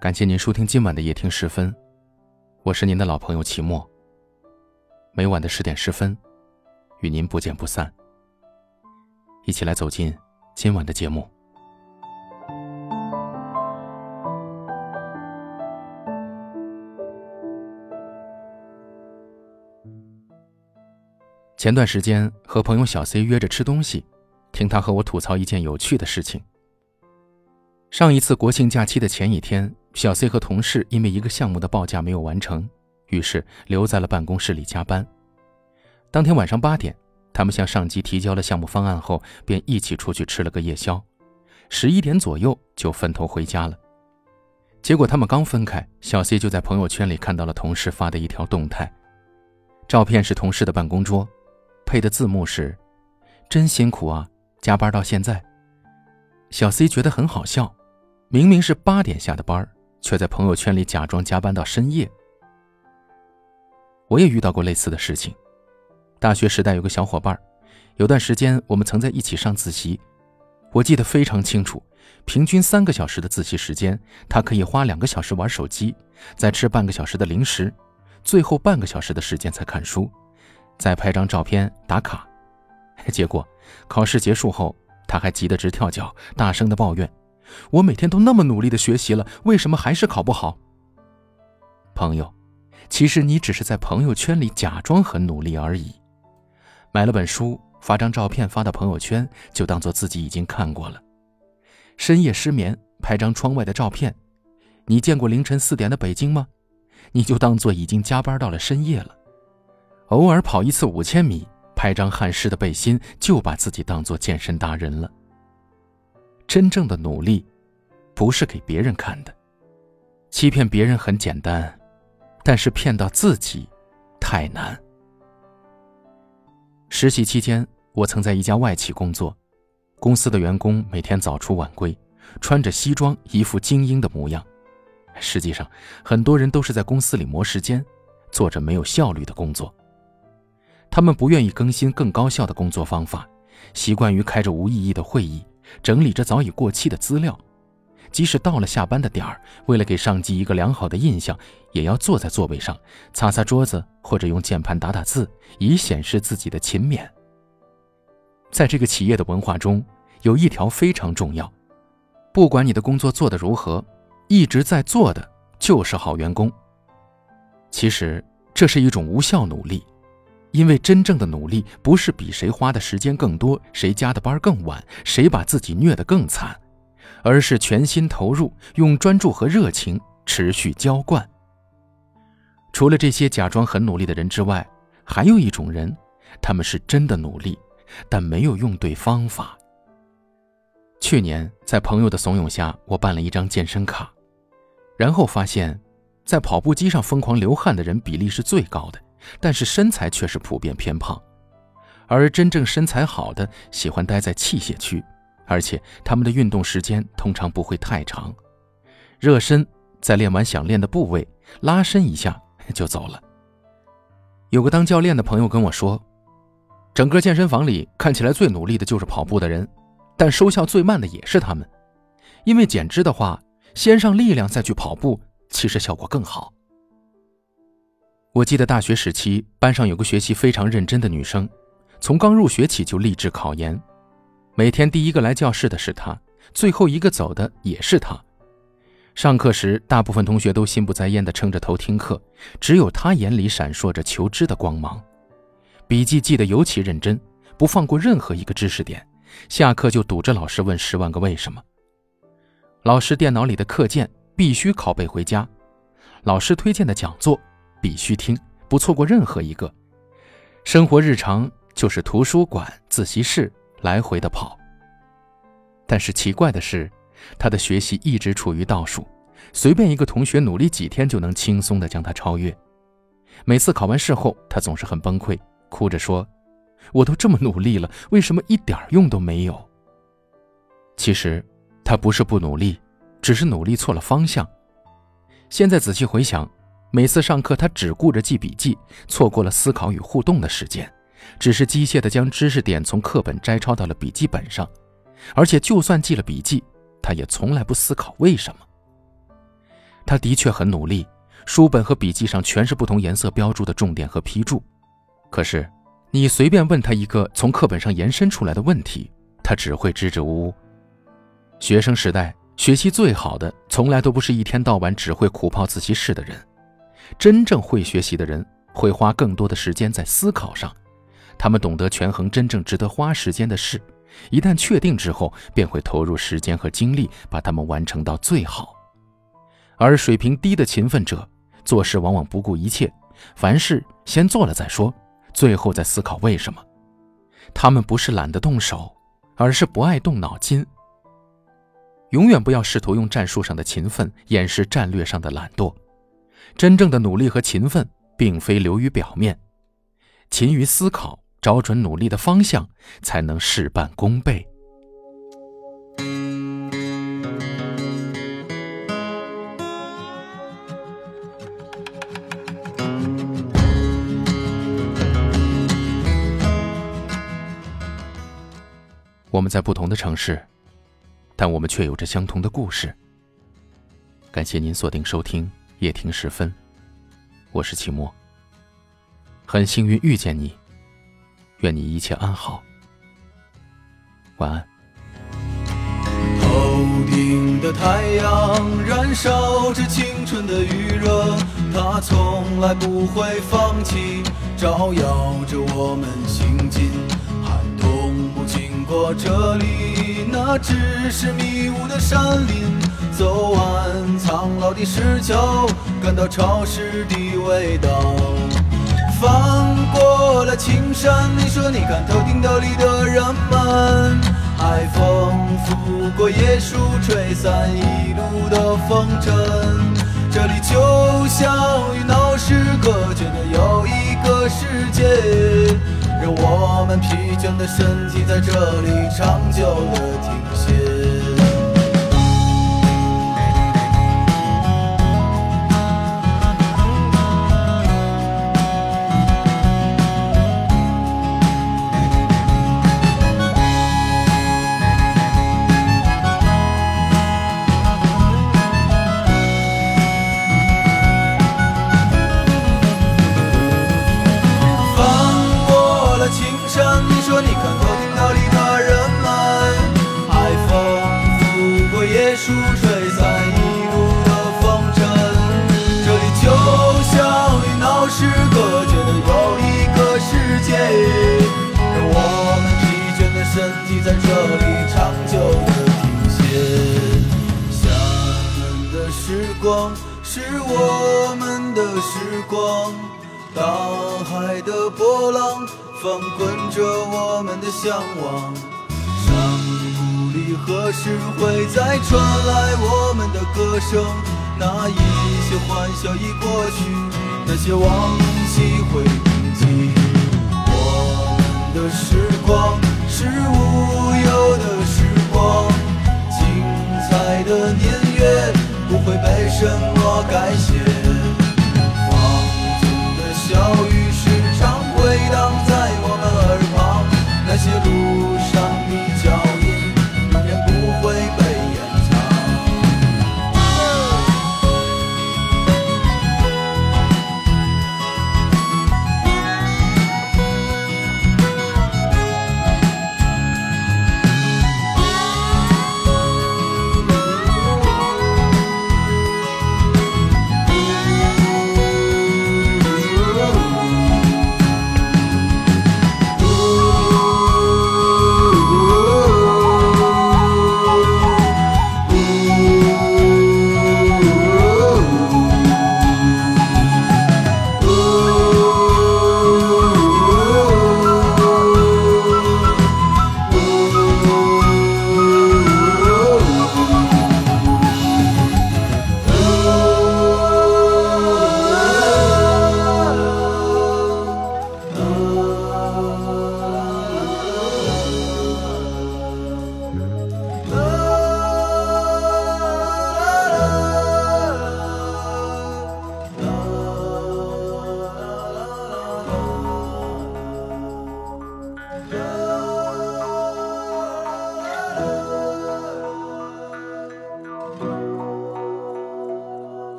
感谢您收听今晚的夜听十分，我是您的老朋友齐墨。每晚的十点十分，与您不见不散。一起来走进今晚的节目。前段时间和朋友小 C 约着吃东西，听他和我吐槽一件有趣的事情。上一次国庆假期的前一天。小 C 和同事因为一个项目的报价没有完成，于是留在了办公室里加班。当天晚上八点，他们向上级提交了项目方案后，便一起出去吃了个夜宵。十一点左右就分头回家了。结果他们刚分开，小 C 就在朋友圈里看到了同事发的一条动态，照片是同事的办公桌，配的字幕是：“真辛苦啊，加班到现在。”小 C 觉得很好笑，明明是八点下的班儿。却在朋友圈里假装加班到深夜。我也遇到过类似的事情。大学时代有个小伙伴，有段时间我们曾在一起上自习，我记得非常清楚。平均三个小时的自习时间，他可以花两个小时玩手机，再吃半个小时的零食，最后半个小时的时间才看书，再拍张照片打卡。结果考试结束后，他还急得直跳脚，大声的抱怨。我每天都那么努力的学习了，为什么还是考不好？朋友，其实你只是在朋友圈里假装很努力而已。买了本书，发张照片发到朋友圈，就当做自己已经看过了。深夜失眠，拍张窗外的照片。你见过凌晨四点的北京吗？你就当做已经加班到了深夜了。偶尔跑一次五千米，拍张汗湿的背心，就把自己当做健身达人了。真正的努力，不是给别人看的。欺骗别人很简单，但是骗到自己，太难。实习期间，我曾在一家外企工作，公司的员工每天早出晚归，穿着西装，一副精英的模样。实际上，很多人都是在公司里磨时间，做着没有效率的工作。他们不愿意更新更高效的工作方法，习惯于开着无意义的会议。整理着早已过期的资料，即使到了下班的点儿，为了给上级一个良好的印象，也要坐在座位上擦擦桌子，或者用键盘打打字，以显示自己的勤勉。在这个企业的文化中，有一条非常重要：不管你的工作做得如何，一直在做的就是好员工。其实这是一种无效努力。因为真正的努力不是比谁花的时间更多，谁加的班更晚，谁把自己虐得更惨，而是全心投入，用专注和热情持续浇灌。除了这些假装很努力的人之外，还有一种人，他们是真的努力，但没有用对方法。去年在朋友的怂恿下，我办了一张健身卡，然后发现，在跑步机上疯狂流汗的人比例是最高的。但是身材却是普遍偏胖，而真正身材好的喜欢待在器械区，而且他们的运动时间通常不会太长，热身在练完想练的部位，拉伸一下就走了。有个当教练的朋友跟我说，整个健身房里看起来最努力的就是跑步的人，但收效最慢的也是他们，因为减脂的话，先上力量再去跑步，其实效果更好。我记得大学时期，班上有个学习非常认真的女生，从刚入学起就立志考研，每天第一个来教室的是她，最后一个走的也是她。上课时，大部分同学都心不在焉地撑着头听课，只有她眼里闪烁着求知的光芒，笔记记得尤其认真，不放过任何一个知识点。下课就堵着老师问十万个为什么。老师电脑里的课件必须拷贝回家，老师推荐的讲座。必须听，不错过任何一个。生活日常就是图书馆、自习室来回的跑。但是奇怪的是，他的学习一直处于倒数，随便一个同学努力几天就能轻松的将他超越。每次考完试后，他总是很崩溃，哭着说：“我都这么努力了，为什么一点用都没有？”其实，他不是不努力，只是努力错了方向。现在仔细回想。每次上课，他只顾着记笔记，错过了思考与互动的时间，只是机械地将知识点从课本摘抄到了笔记本上，而且就算记了笔记，他也从来不思考为什么。他的确很努力，书本和笔记上全是不同颜色标注的重点和批注。可是，你随便问他一个从课本上延伸出来的问题，他只会支支吾吾。学生时代学习最好的，从来都不是一天到晚只会苦泡自习室的人。真正会学习的人，会花更多的时间在思考上。他们懂得权衡真正值得花时间的事，一旦确定之后，便会投入时间和精力，把它们完成到最好。而水平低的勤奋者，做事往往不顾一切，凡事先做了再说，最后再思考为什么。他们不是懒得动手，而是不爱动脑筋。永远不要试图用战术上的勤奋掩饰战略上的懒惰。真正的努力和勤奋，并非流于表面，勤于思考。找准努力的方向，才能事半功倍。我们在不同的城市，但我们却有着相同的故事。感谢您锁定收听夜听时分，我是齐墨。很幸运遇见你。愿你一切安好，晚安。头顶的太阳燃烧着青春的余热，它从来不会放弃，照耀着我们行进。寒冬不经过这里，那只是迷雾的山林。走完苍老的石桥，感到潮湿的味道。翻过了青山，你说你看头顶斗笠的人们，海风拂过椰树，吹散一路的风尘。这里就像与闹市隔绝的又一个世界，让我们疲倦的身体在这里长久的停歇。大海的波浪翻滚着我们的向往。山谷里何时会再传来我们的歌声？那一些欢笑已过去，那些往昔会铭记。我们的时光。